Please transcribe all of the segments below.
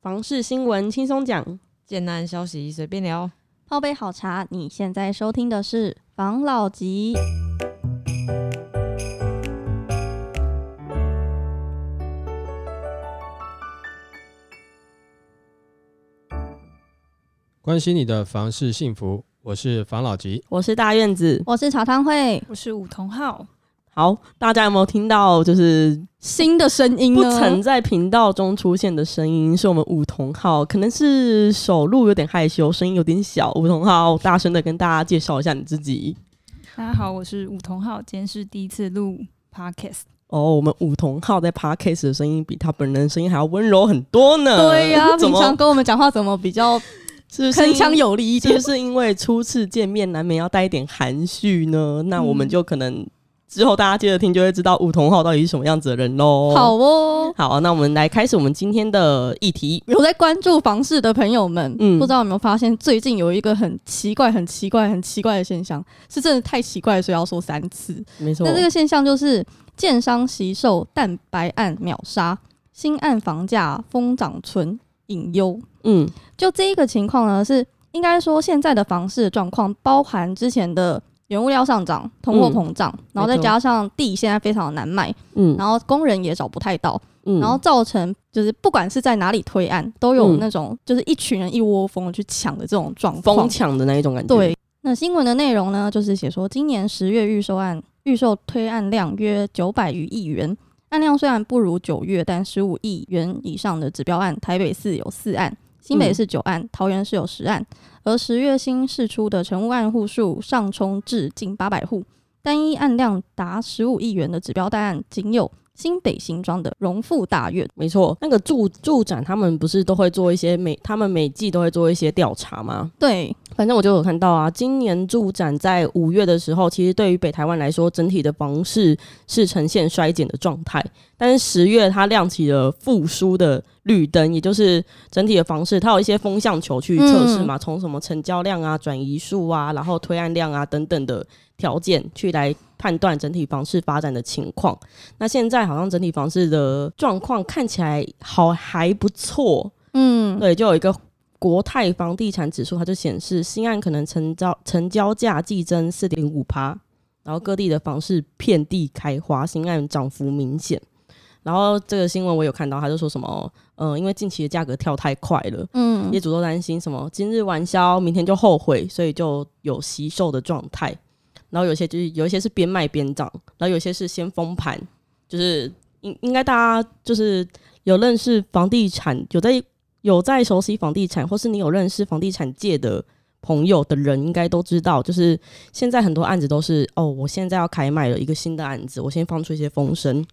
房事新闻轻松讲，建案消息随便聊，泡杯好茶。你现在收听的是房老吉。关心你的房事幸福，我是房老吉，我是大院子，我是茶汤会，我是武同浩。好，大家有没有听到就是新的声音？不曾在频道中出现的声音，是我们梧桐浩，可能是首录有点害羞，声音有点小。梧桐浩，大声的跟大家介绍一下你自己。大家好，我是梧桐浩，今天是第一次录 podcast。哦，我们梧桐浩在 podcast 的声音比他本人的声音还要温柔很多呢。对呀、啊，平常跟我们讲话怎么比较？是铿锵有力一点，就是因为初次见面难免要带一点含蓄呢。那我们就可能之后大家接着听就会知道梧桐浩到底是什么样子的人喽。好哦，好，那我们来开始我们今天的议题。有在关注房市的朋友们，嗯，不知道有没有发现最近有一个很奇怪、很奇怪、很奇怪的现象，是真的太奇怪，所以要说三次。没错，那这个现象就是建商惜售蛋白案秒杀，新案房价疯涨存隐忧。嗯，就这一个情况呢，是应该说现在的房市状况，包含之前的原物料上涨、通货膨胀，嗯、然后再加上地现在非常的难卖，嗯，然后工人也找不太到，嗯，然后造成就是不管是在哪里推案，都有那种就是一群人一窝蜂的去抢的这种状况，疯抢的那一种感觉。对，那新闻的内容呢，就是写说今年十月预售案预售推案量约九百余亿元，案量虽然不如九月，但十五亿元以上的指标案，台北市有四案。新北市九案，嗯、桃园市有十案，而十月新释出的成屋案户数上冲至近八百户，单一案量达十五亿元的指标大案仅有新北新庄的荣富大院。没错，那个住住展他们不是都会做一些每他们每季都会做一些调查吗？对，反正我就有看到啊，今年住展在五月的时候，其实对于北台湾来说，整体的房市是呈现衰减的状态，但是十月它亮起了复苏的。绿灯，也就是整体的房市，它有一些风向球去测试嘛，从、嗯、什么成交量啊、转移数啊，然后推案量啊等等的条件去来判断整体房市发展的情况。那现在好像整体房市的状况看起来好还不错，嗯，对，就有一个国泰房地产指数，它就显示新案可能成交成交价季增四点五趴，然后各地的房市遍地开花，新案涨幅明显。然后这个新闻我有看到，他就说什么，嗯、呃，因为近期的价格跳太快了，嗯，业主都担心什么今日完销，明天就后悔，所以就有惜售的状态。然后有些就是有一些是边卖边涨，然后有些是先封盘，就是应应该大家就是有认识房地产，有在有在熟悉房地产，或是你有认识房地产界的朋友的人，应该都知道，就是现在很多案子都是哦，我现在要开卖了一个新的案子，我先放出一些风声。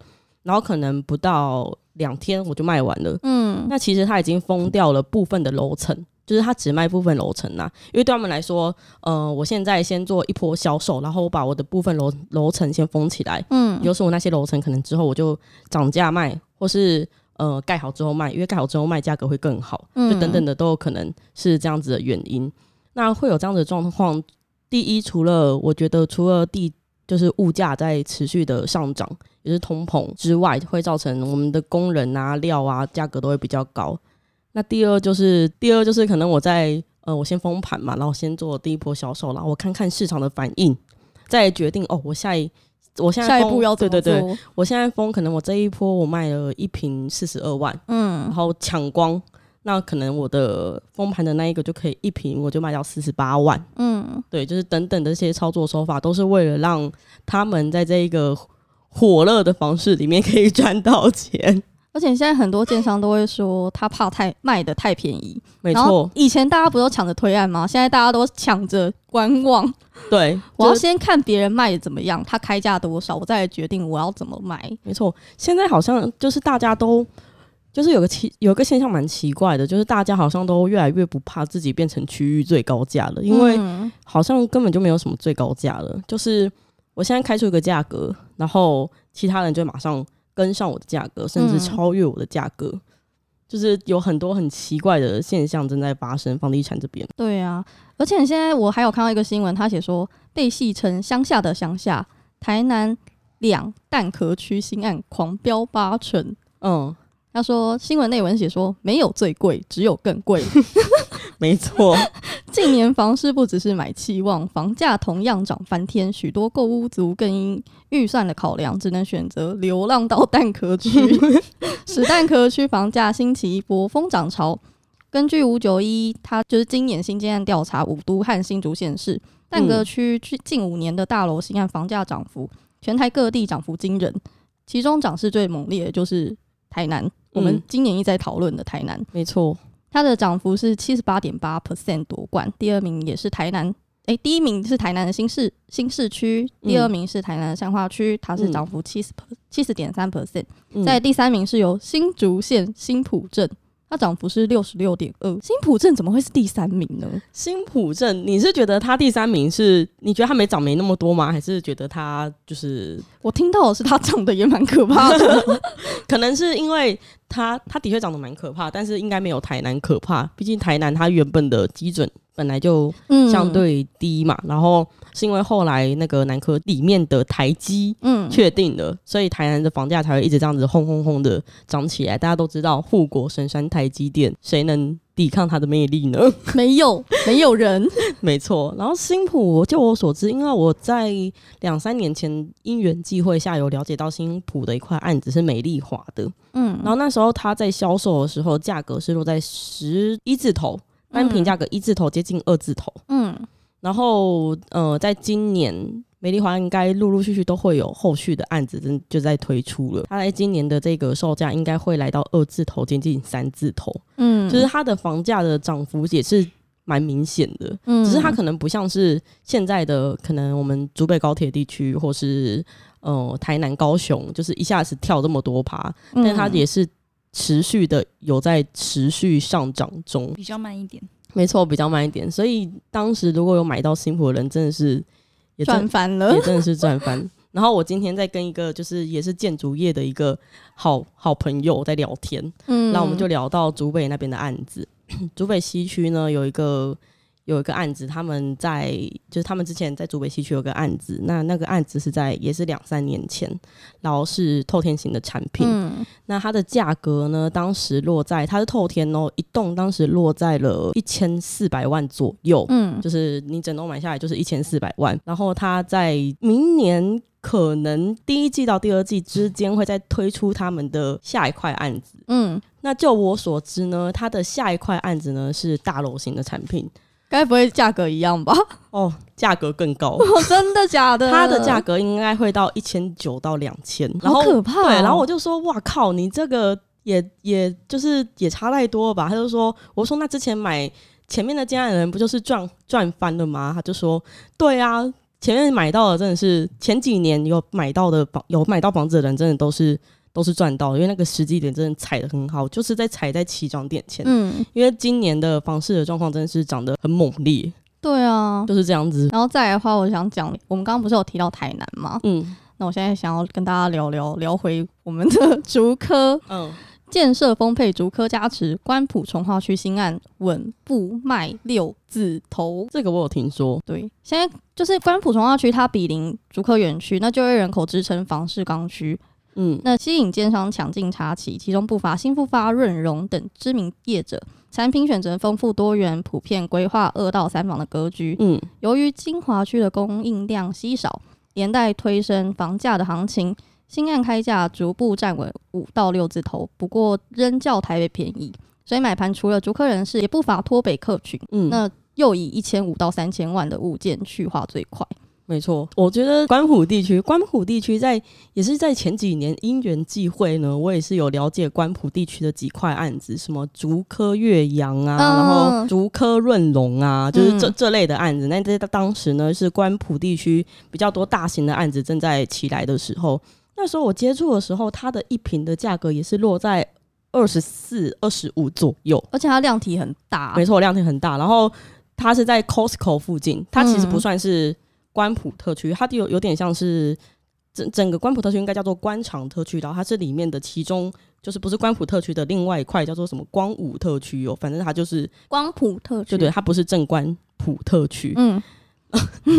然后可能不到两天我就卖完了，嗯，那其实它已经封掉了部分的楼层，就是他只卖部分楼层呐，因为对他们来说，呃，我现在先做一波销售，然后我把我的部分楼楼层先封起来，嗯，有时候我那些楼层可能之后我就涨价卖，或是呃盖好之后卖，因为盖好之后卖价格会更好，就等等的都有可能是这样子的原因。那会有这样子的状况，第一，除了我觉得除了地。就是物价在持续的上涨，也是通膨之外，会造成我们的工人啊、料啊价格都会比较高。那第二就是，第二就是可能我在呃，我先封盘嘛，然后先做第一波销售，然后我看看市场的反应，再决定哦，我下一我现在下一步要？对对对，我现在封可能我这一波我卖了一瓶四十二万，嗯，然后抢光。那可能我的封盘的那一个就可以一瓶，我就卖到四十八万。嗯，对，就是等等的这些操作手法，都是为了让他们在这一个火热的房市里面可以赚到钱。而且现在很多建商都会说，他怕太卖的太便宜。没错，以前大家不都抢着推案吗？现在大家都抢着观望。对，我要先看别人卖的怎么样，他开价多少，我再来决定我要怎么卖。没错，现在好像就是大家都。就是有个奇，有个现象蛮奇怪的，就是大家好像都越来越不怕自己变成区域最高价了，因为好像根本就没有什么最高价了。就是我现在开出一个价格，然后其他人就马上跟上我的价格，甚至超越我的价格。嗯。就是有很多很奇怪的现象正在发生，房地产这边。对啊，而且现在我还有看到一个新闻，他写说被戏称乡下的乡下，台南两蛋壳区新案狂飙八成。嗯。他说新闻内文写说没有最贵，只有更贵。没错，近年房市不只是买期望，房价同样涨翻天，许多购屋族更因预算的考量，只能选择流浪到蛋壳区，使蛋壳区房价兴起一波疯涨潮。根据五九一，它就是今年新建案调查，五都和新竹县市蛋壳区近五年的大楼新案房价涨幅，全台各地涨幅惊人，其中涨势最猛烈的就是台南，我们今年一直在讨论的台南，没错。它的涨幅是七十八点八 percent 夺冠，第二名也是台南，诶、欸，第一名是台南的新市新市区，第二名是台南的善化区，它是涨幅七十七十点三 percent，在第三名是由新竹县新浦镇。它涨幅是六十六点二，新浦镇怎么会是第三名呢？新浦镇，你是觉得它第三名是？你觉得它没涨没那么多吗？还是觉得它就是？我听到的是它涨得也蛮可怕的，可能是因为它它的确长得蛮可怕，但是应该没有台南可怕，毕竟台南它原本的基准。本来就相对低嘛，嗯、然后是因为后来那个南科里面的台积嗯确定了，所以台南的房价才会一直这样子轰轰轰的涨起来。大家都知道护国神山台积电，谁能抵抗它的魅力呢？没有，没有人。没错。然后新普，就我所知，因为我在两三年前因缘际会下有了解到新普的一块案子是美丽华的，嗯，然后那时候他在销售的时候，价格是落在十一字头。单品价格一字头接近二字头，嗯，然后呃，在今年美丽华应该陆陆续续都会有后续的案子，真就在推出了。它在今年的这个售价应该会来到二字头接近三字头，嗯，就是它的房价的涨幅也是蛮明显的，嗯，只是它可能不像是现在的可能我们竹北高铁地区或是呃台南高雄，就是一下子跳这么多趴，但它也是。持续的有在持续上涨中，比较慢一点，没错，比较慢一点。所以当时如果有买到新埔的人，真的是也赚翻了，也真的是赚翻。然后我今天在跟一个就是也是建筑业的一个好好朋友在聊天，嗯，那我们就聊到竹北那边的案子，竹北西区呢有一个。有一个案子，他们在就是他们之前在竹北西区有个案子，那那个案子是在也是两三年前，然后是透天型的产品，嗯、那它的价格呢，当时落在它是透天哦，一栋当时落在了一千四百万左右，嗯，就是你整栋买下来就是一千四百万，然后它在明年可能第一季到第二季之间会再推出他们的下一块案子，嗯，那就我所知呢，它的下一块案子呢是大楼型的产品。该不会价格一样吧？哦，价格更高，哦，真的假的？它的价格应该会到一千九到两千，好可怕，哦！对，然后我就说，哇靠，你这个也也就是也差太多了吧？他就说，我说那之前买前面的家人不就是赚赚翻了吗？他就说，对啊，前面买到的真的是前几年有买到的房有买到房子的人，真的都是。都是赚到，因为那个时机点真的踩的很好，就是在踩在起涨点前。嗯，因为今年的房市的状况真的是涨得很猛烈。对啊，就是这样子。然后再来的话，我想讲，我们刚刚不是有提到台南吗？嗯，那我现在想要跟大家聊聊聊回我们的 竹科。嗯，建设丰沛，竹科加持，关埔重化区新案稳步迈六字头。这个我有听说。对，现在就是关埔重化区，它比邻竹科园区，那就业人口支撑房市刚需。嗯，那吸引奸商抢进插旗，其中不乏新复发、润荣等知名业者。产品选择丰富多元，普遍规划二到三房的格局。嗯，由于精华区的供应量稀少，连带推升房价的行情。新案开价逐步站稳五到六字头，不过仍较台北便宜，所以买盘除了逐客人士，也不乏脱北客群。嗯，那又以一千五到三千万的物件去化最快。没错，我觉得关浦地区，关浦地区在也是在前几年因缘际会呢，我也是有了解关浦地区的几块案子，什么竹科岳阳啊，然后竹科润隆啊，就是这、嗯、这类的案子。那在当时呢，是关浦地区比较多大型的案子正在起来的时候，那时候我接触的时候，它的一瓶的价格也是落在二十四、二十五左右，而且它量体很大。没错，量体很大。然后它是在 Costco 附近，它其实不算是。嗯关埔特区，它有有点像是整整个关埔特区应该叫做官场特区，然后它是里面的其中就是不是关埔特区的另外一块叫做什么光武特区哦，反正它就是光埔特区，对对，它不是正关埔特区。嗯，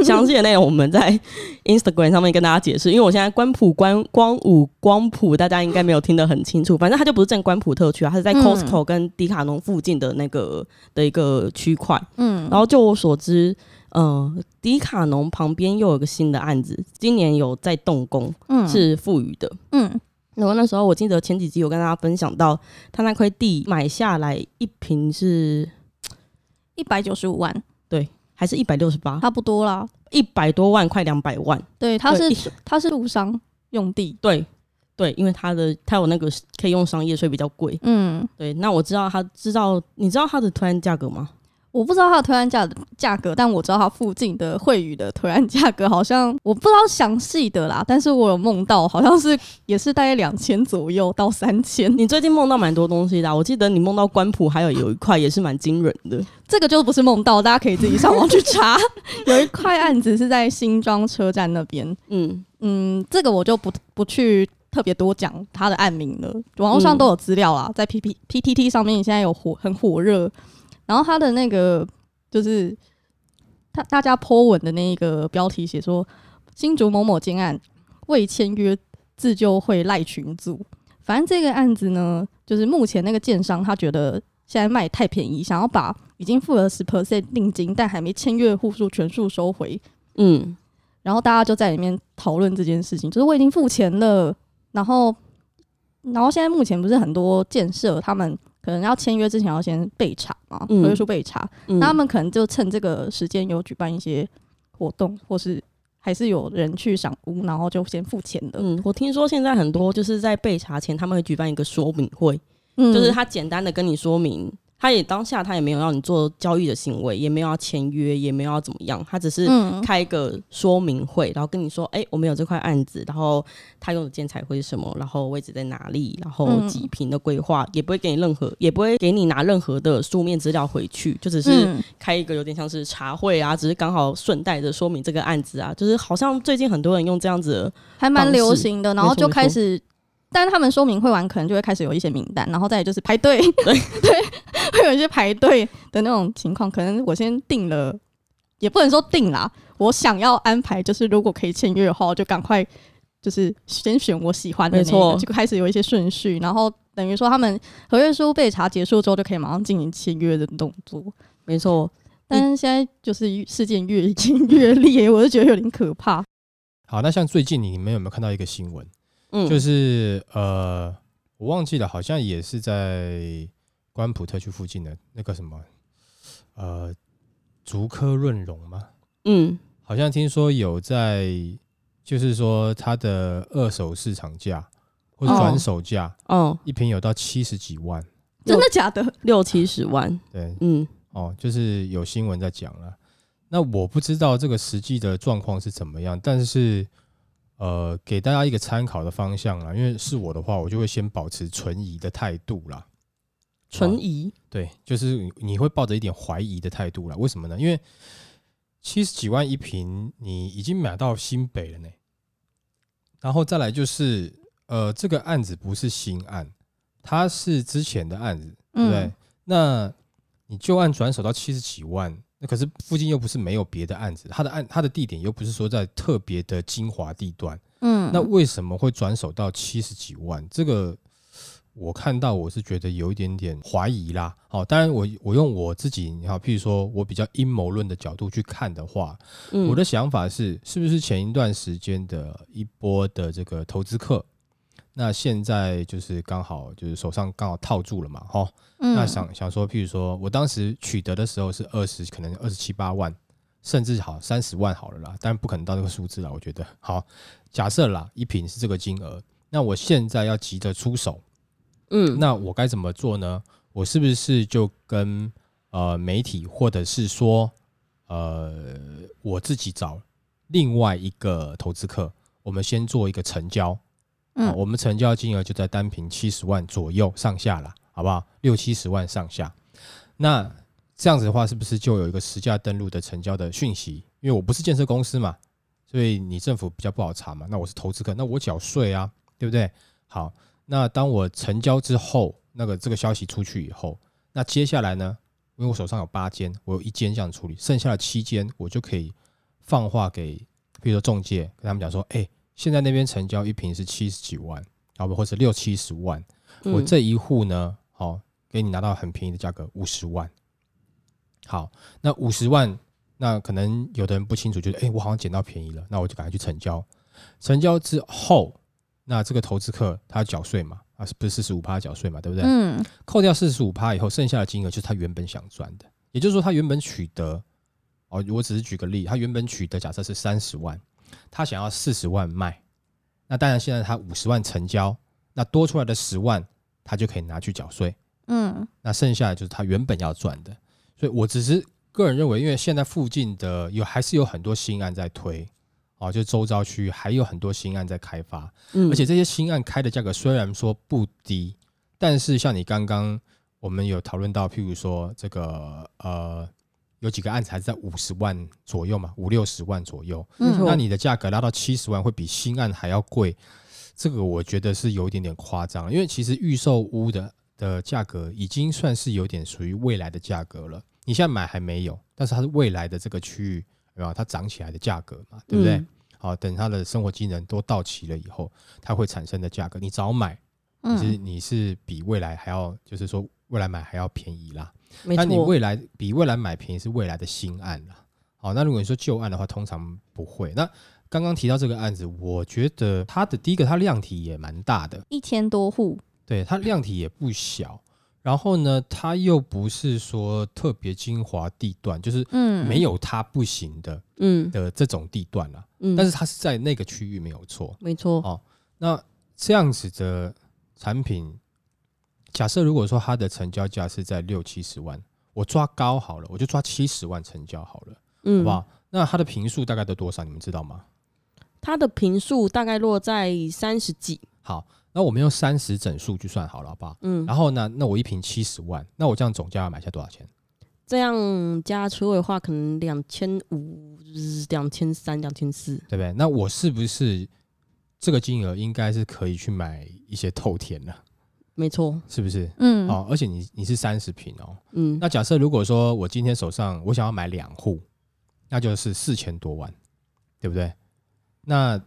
详细的内容我们在 Instagram 上面跟大家解释。因为我现在关埔关光武光谱，大家应该没有听得很清楚。反正它就不是正关埔特区啊，它是在 Costco 跟迪卡侬附近的那个的一个区块。嗯，然后就我所知，呃，迪卡侬旁边又有个新的案子，今年有在动工，嗯，是富裕的，嗯。然后那时候我记得前几集有跟大家分享到，他那块地买下来一平是一百九十五万，对，还是一百六十八，差不多啦，一百多万，快两百万。对，他是他是路商用地，对对，因为他的他有那个可以用商业，所以比较贵。嗯，对，那我知道他知道，你知道他的突然价格吗？我不知道它的推案价的价格，但我知道它附近的惠宇的推案价格好像我不知道详细的啦，但是我有梦到好像是也是大概两千左右到三千。你最近梦到蛮多东西的，我记得你梦到官埔还有有一块也是蛮惊人的，这个就不是梦到，大家可以自己上网去查。有一块案子是在新庄车站那边，嗯嗯，这个我就不不去特别多讲它的案名了，网络上都有资料啊，在 P P P T T 上面现在有火很火热。然后他的那个就是他大家 po 文的那一个标题写说，新竹某某建案未签约自救会赖群组，反正这个案子呢，就是目前那个建商他觉得现在卖太便宜，想要把已经付了十 percent 定金但还没签约户数全数收回。嗯，然后大家就在里面讨论这件事情，就是我已经付钱了，然后然后现在目前不是很多建设他们。可能要签约之前要先备查嘛，合约书备查，嗯、那他们可能就趁这个时间有举办一些活动，或是还是有人去赏屋，然后就先付钱的。嗯，我听说现在很多就是在备查前，他们会举办一个说明会，嗯、就是他简单的跟你说明。他也当下他也没有让你做交易的行为，也没有要签约，也没有要怎么样，他只是开一个说明会，然后跟你说，哎、欸，我们有这块案子，然后他用的建材会是什么，然后位置在哪里，然后几平的规划，也不会给你任何，也不会给你拿任何的书面资料回去，就只是开一个有点像是茶会啊，只是刚好顺带着说明这个案子啊，就是好像最近很多人用这样子，还蛮流行的，然后就开始。但是他们说明会完，可能就会开始有一些名单，然后再就是排队，对 对，会有一些排队的那种情况。可能我先定了，也不能说定啦，我想要安排，就是如果可以签约的话，我就赶快就是先选我喜欢的那错，就开始有一些顺序，然后等于说他们合约书备查结束之后，就可以马上进行签约的动作。没错，但是现在就是事件越演越烈，我就觉得有点可怕。好，那像最近你们有没有看到一个新闻？嗯，就是呃，我忘记了，好像也是在关埔特区附近的那个什么，呃，竹科润荣吗？嗯，好像听说有在，就是说它的二手市场价或者转手价，哦，一瓶有到七十几万，真的假的？六七十万？对，嗯，哦，就是有新闻在讲了。那我不知道这个实际的状况是怎么样，但是。呃，给大家一个参考的方向啦，因为是我的话，我就会先保持存疑的态度啦。存疑？对，就是你会抱着一点怀疑的态度啦。为什么呢？因为七十几万一平，你已经买到新北了呢。然后再来就是，呃，这个案子不是新案，它是之前的案子，对不对？嗯、那你旧案转手到七十几万。那可是附近又不是没有别的案子，他的案他的地点又不是说在特别的精华地段，嗯，那为什么会转手到七十几万？这个我看到我是觉得有一点点怀疑啦。好，当然我我用我自己，你好，譬如说我比较阴谋论的角度去看的话，我的想法是，是不是前一段时间的一波的这个投资客？那现在就是刚好就是手上刚好套住了嘛，哈，那想想说，譬如说我当时取得的时候是二十，可能二十七八万，甚至好三十万好了啦，但不可能到这个数字了，我觉得。好，假设啦，一瓶是这个金额，那我现在要急着出手，嗯，那我该怎么做呢？我是不是就跟呃媒体或者是说呃我自己找另外一个投资客，我们先做一个成交？嗯，我们成交金额就在单坪七十万左右上下了，好不好？六七十万上下。那这样子的话，是不是就有一个实价登录的成交的讯息？因为我不是建设公司嘛，所以你政府比较不好查嘛。那我是投资客，那我缴税啊，对不对？好，那当我成交之后，那个这个消息出去以后，那接下来呢？因为我手上有八间，我有一间这样处理，剩下的七间我就可以放话给，比如说中介，跟他们讲说，哎、现在那边成交一瓶是七十几万，啊不，或者六七十万，嗯、我这一户呢，好，给你拿到很便宜的价格，五十万。好，那五十万，那可能有的人不清楚，觉得，哎、欸，我好像捡到便宜了，那我就赶快去成交。成交之后，那这个投资客他要缴税嘛？啊，是不是四十五趴缴税嘛？对不对？嗯。扣掉四十五趴以后，剩下的金额就是他原本想赚的。也就是说，他原本取得，哦，我只是举个例，他原本取得假设是三十万，他想要四十万卖，那当然现在他五十万成交，那多出来的十万，他就可以拿去缴税。嗯。那剩下的就是他原本要赚的。所以我只是个人认为，因为现在附近的有还是有很多新案在推。哦，就周遭区域还有很多新案在开发，嗯，而且这些新案开的价格虽然说不低，但是像你刚刚我们有讨论到，譬如说这个呃，有几个案子还是在五十万左右嘛，五六十万左右，嗯，那你的价格拉到七十万会比新案还要贵，这个我觉得是有一点点夸张，因为其实预售屋的的价格已经算是有点属于未来的价格了，你现在买还没有，但是它是未来的这个区域。对吧？它涨起来的价格嘛，对不对？好、嗯，等它的生活机能都到齐了以后，它会产生的价格，你早买，其实你是比未来还要，就是说未来买还要便宜啦。那你未来比未来买便宜是未来的新案了。好，那如果你说旧案的话，通常不会。那刚刚提到这个案子，我觉得它的第一个，它量体也蛮大的，一千多户，对，它量体也不小。然后呢，它又不是说特别精华地段，就是嗯没有它不行的，嗯的这种地段啦。嗯，但是它是在那个区域没有错，没错。哦，那这样子的产品，假设如果说它的成交价是在六七十万，我抓高好了，我就抓七十万成交好了，嗯，好不好？那它的平数大概都多少？你们知道吗？它的平数大概落在三十几。好。那我们用三十整数就算好了，好不好？嗯。然后呢，那我一瓶七十万，那我这样总价要买下多少钱？这样加车位的话，可能两千五、两千三、两千四，对不对？那我是不是这个金额应该是可以去买一些透天了？没错，是不是？嗯。哦，而且你你是三十平哦，嗯。那假设如果说我今天手上我想要买两户，那就是四千多万，对不对？那。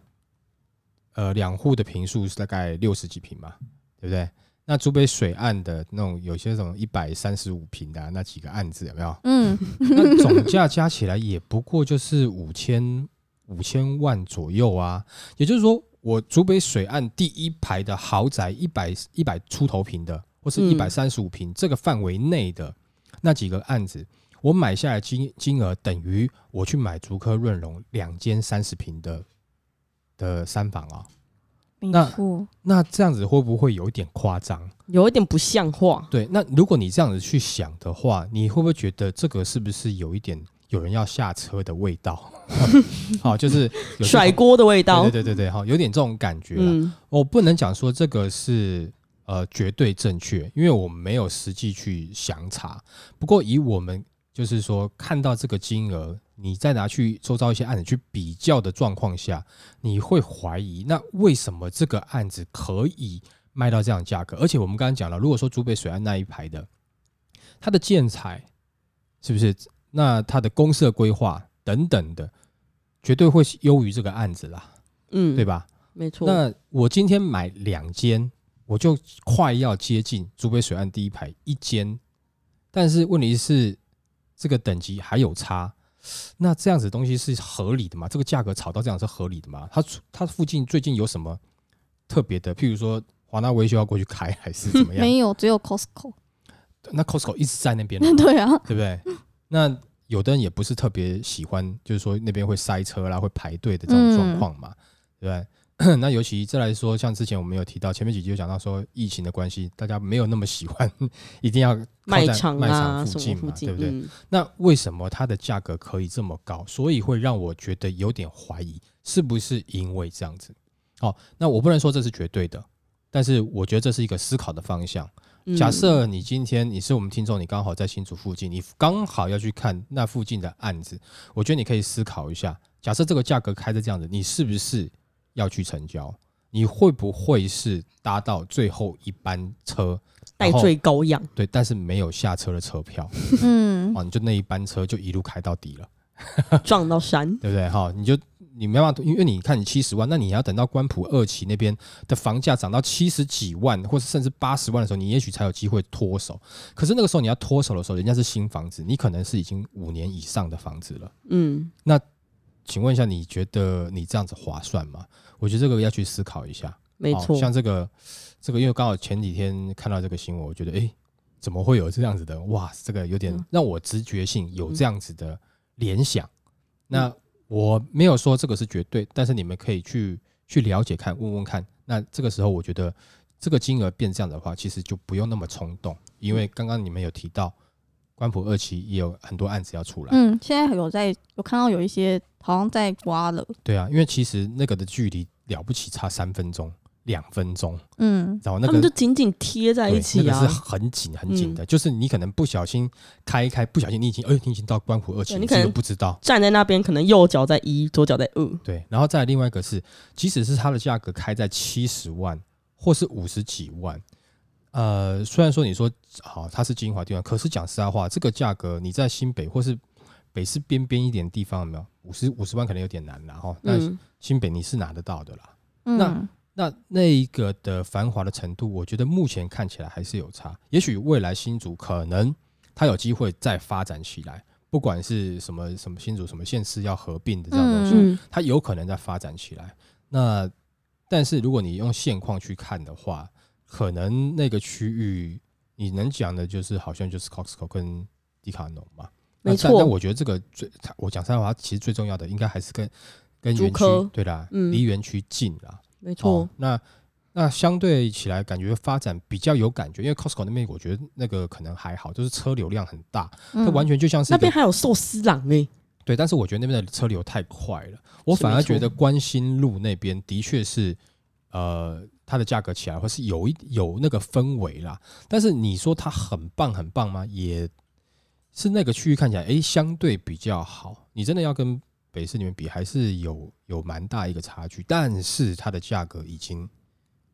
呃，两户的平数是大概六十几平嘛，对不对？那竹北水岸的那种有些什么一百三十五平的那几个案子有没有？嗯，那总价加起来也不过就是五千五千万左右啊。也就是说，我竹北水岸第一排的豪宅一百一百出头平的，或是一百三十五平这个范围内的那几个案子，我买下来金金额等于我去买竹科润隆两间三十平的。的三房啊，那那这样子会不会有一点夸张？有一点不像话。对，那如果你这样子去想的话，你会不会觉得这个是不是有一点有人要下车的味道？好，就是甩锅的味道。对对对对，好，有点这种感觉。嗯，我不能讲说这个是呃绝对正确，因为我们没有实际去详查。不过以我们就是说看到这个金额。你再拿去周遭一些案子去比较的状况下，你会怀疑，那为什么这个案子可以卖到这样价格？而且我们刚刚讲了，如果说竹北水岸那一排的，它的建材是不是？那它的公社规划等等的，绝对会优于这个案子啦，嗯，对吧？没错。那我今天买两间，我就快要接近竹北水岸第一排一间，但是问题是这个等级还有差。那这样子东西是合理的吗？这个价格炒到这样是合理的吗？它它附近最近有什么特别的？譬如说华纳维修要过去开还是怎么样？没有，只有 Costco。那 Costco 一直在那边，对啊，对不对？那有的人也不是特别喜欢，就是说那边会塞车啦，会排队的这种状况嘛，对不对？那尤其再来说，像之前我们有提到，前面几集有讲到说，疫情的关系，大家没有那么喜欢一定要卖场卖场附近嘛，对不对？那为什么它的价格可以这么高？所以会让我觉得有点怀疑，是不是因为这样子？好，那我不能说这是绝对的，但是我觉得这是一个思考的方向。假设你今天你是我们听众，你刚好在新竹附近，你刚好要去看那附近的案子，我觉得你可以思考一下，假设这个价格开的这样子，你是不是？要去成交，你会不会是搭到最后一班车，带最高样？对，但是没有下车的车票，嗯，哦，你就那一班车就一路开到底了，撞到山，对不对？哈，你就你没办法，因为你看你七十万，那你要等到关埔二期那边的房价涨到七十几万，或者甚至八十万的时候，你也许才有机会脱手。可是那个时候你要脱手的时候，人家是新房子，你可能是已经五年以上的房子了。嗯，那请问一下，你觉得你这样子划算吗？我觉得这个要去思考一下。没错，像这个这个，因为刚好前几天看到这个新闻，我觉得哎。诶怎么会有这样子的？哇，这个有点让我直觉性有这样子的联想。那我没有说这个是绝对，但是你们可以去去了解看，问问看。那这个时候，我觉得这个金额变这样的话，其实就不用那么冲动，因为刚刚你们有提到官普二期也有很多案子要出来。嗯，现在有在有看到有一些好像在刮了。对啊，因为其实那个的距离了不起差三分钟。两分钟，嗯，然后那个他们就紧紧贴在一起啊，那个、是很紧很紧的、嗯，就是你可能不小心开一开，不小心你已经，哎，你已经到关湖二期，你可能不知道。站在那边，可能右脚在一，左脚在二，对，然后再另外一个是，即使是它的价格开在七十万或是五十几万，呃，虽然说你说好它是精华地段，可是讲实在话，这个价格你在新北或是北市边边一点地方有没有？五十五十万可能有点难了哈，但是新北你是拿得到的啦，嗯、那。那那一个的繁华的程度，我觉得目前看起来还是有差。也许未来新竹可能它有机会再发展起来，不管是什么什么新竹什么县市要合并的这样东西，它有可能再发展起来。那但是如果你用现况去看的话，可能那个区域你能讲的就是好像就是 Costco 跟迪卡侬嘛。没错。但我觉得这个最我讲实在话，其实最重要的应该还是跟跟园区对啦，离园区近啦。没错、哦，那那相对起来感觉发展比较有感觉，因为 Costco 那边我觉得那个可能还好，就是车流量很大，它完全就像是、嗯、那边还有寿司郎诶。对，但是我觉得那边的车流太快了，我反而觉得关心路那边的确是呃它的价格起来或是有一有那个氛围啦，但是你说它很棒很棒吗？也是那个区域看起来诶相对比较好，你真的要跟。北市里面比还是有有蛮大一个差距，但是它的价格已经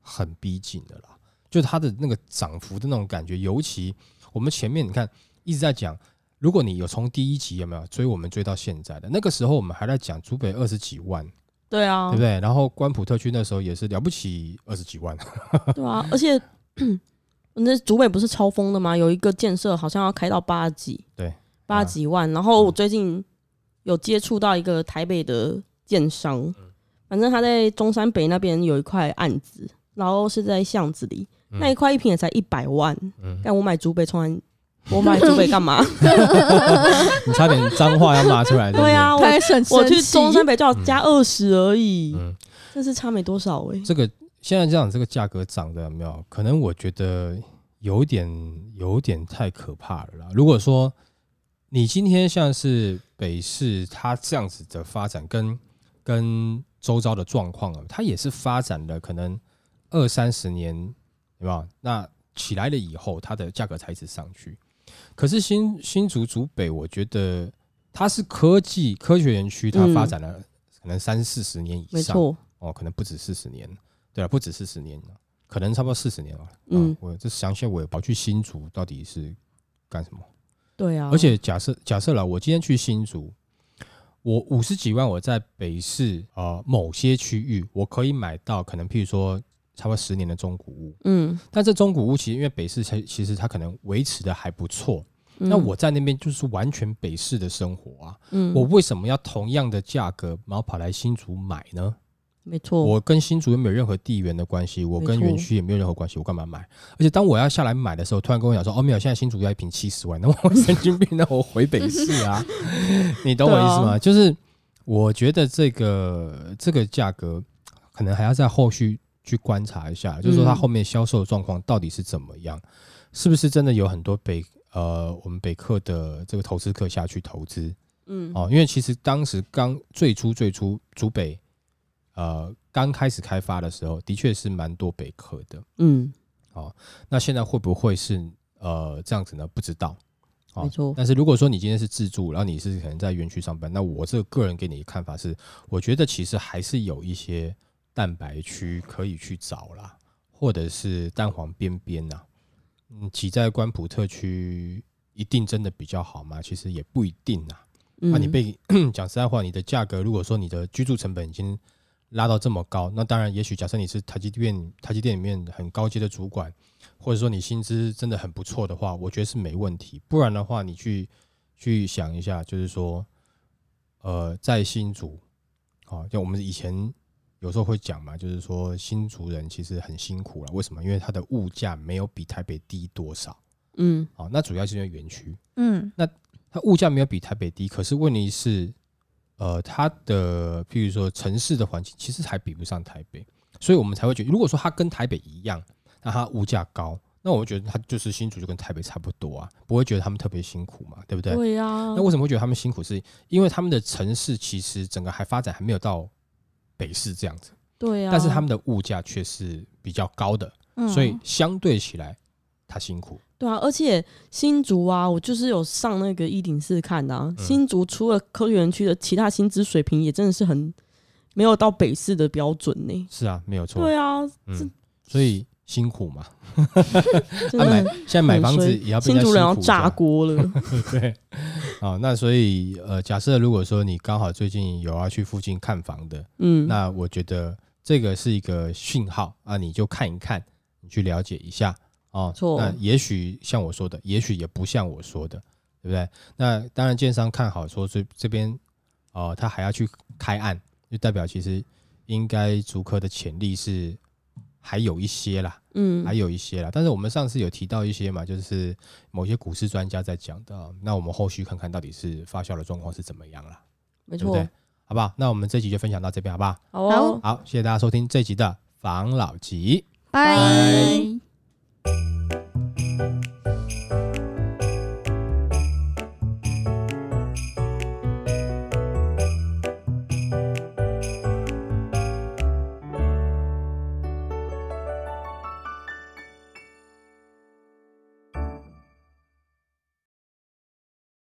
很逼近了啦，就它的那个涨幅的那种感觉，尤其我们前面你看一直在讲，如果你有从第一集有没有追我们追到现在的那个时候，我们还在讲竹北二十几万，对啊，对不对？然后关埔特区那时候也是了不起二十几万，对啊，而且 那竹北不是超疯的吗？有一个建设好像要开到八几，对，八几万，然后我最近。有接触到一个台北的建商，反正他在中山北那边有一块案子，然后是在巷子里，那一块一平也才一百万。但我买竹北，从 来我买竹北干嘛？你差点脏话要骂出来。对啊，我我去中山北就要加二十而已，这是差没多少哎。这个现在这样这个价格涨的有没有？可能我觉得有点有点太可怕了啦。如果说你今天像是。北市它这样子的发展跟跟周遭的状况啊，它也是发展了可能二三十年，对吧？那起来了以后，它的价格才一直上去。可是新新竹竹北，我觉得它是科技科学园区，它发展了可能三四十年以上，哦，可能不止四十年，对啊，不止四十年，可能差不多四十年了。嗯，我这详细我也跑去新竹到底是干什么？对啊，而且假设假设了，我今天去新竹，我五十几万，我在北市啊、呃、某些区域，我可以买到可能譬如说差不多十年的中古屋，嗯，但这中古屋其实因为北市其其实它可能维持的还不错，那我在那边就是完全北市的生活啊，嗯，我为什么要同样的价格然后跑来新竹买呢？没错，我跟新竹又没有任何地缘的关系，我跟园区也没有任何关系，我干嘛买？而且当我要下来买的时候，突然跟我讲说：“哦，没有，现在新竹要一瓶七十万。”那我神经病，那我回北市啊？你懂我意思吗？就是我觉得这个这个价格可能还要在后续去观察一下，就是说它后面销售的状况到底是怎么样，是不是真的有很多北呃我们北客的这个投资客下去投资？嗯，哦，因为其实当时刚最初最初竹北。呃，刚开始开发的时候，的确是蛮多北客的。嗯，好，那现在会不会是呃这样子呢？不知道。没错。但是如果说你今天是自住，然后你是可能在园区上班，那我这个个人给你的看法是，我觉得其实还是有一些蛋白区可以去找啦，或者是蛋黄边边呐。嗯，挤在关埔特区一定真的比较好吗？其实也不一定呐。那、嗯啊、你被 讲实在话，你的价格如果说你的居住成本已经拉到这么高，那当然，也许假设你是台积电，台积电里面很高阶的主管，或者说你薪资真的很不错的话，我觉得是没问题。不然的话，你去去想一下，就是说，呃，在新竹，啊，就我们以前。有时候会讲嘛，就是说新竹人其实很辛苦了。为什么？因为它的物价没有比台北低多少。嗯，好，那主要是因为园区。嗯，那它物价没有比台北低，可是问题是，呃，它的譬如说城市的环境其实还比不上台北，所以我们才会觉得，如果说它跟台北一样，那它物价高，那我觉得它就是新竹就跟台北差不多啊，不会觉得他们特别辛苦嘛，对不对？对呀。那为什么会觉得他们辛苦？是因为他们的城市其实整个还发展还没有到。北市这样子，对啊，但是他们的物价却是比较高的，嗯，所以相对起来他辛苦。对啊，而且新竹啊，我就是有上那个一零四看的啊，嗯，新竹除了科学园区的其他薪资水平也真的是很没有到北市的标准呢。是啊，没有错。对啊，嗯，所以辛苦嘛。他 买现在买房子也要新竹人要炸锅了。对。啊，那所以呃，假设如果说你刚好最近有要去附近看房的，嗯，那我觉得这个是一个讯号啊，你就看一看，你去了解一下哦。错，那也许像我说的，也许也不像我说的，对不对？那当然，建商看好说这这边哦，他还要去开案，就代表其实应该足科的潜力是。还有一些啦，嗯，还有一些啦，但是我们上次有提到一些嘛，就是某些股市专家在讲的，那我们后续看看到底是发酵的状况是怎么样啦，没错，对不对？好不好？那我们这集就分享到这边，好不好？好哦，好，谢谢大家收听这集的防老集，拜。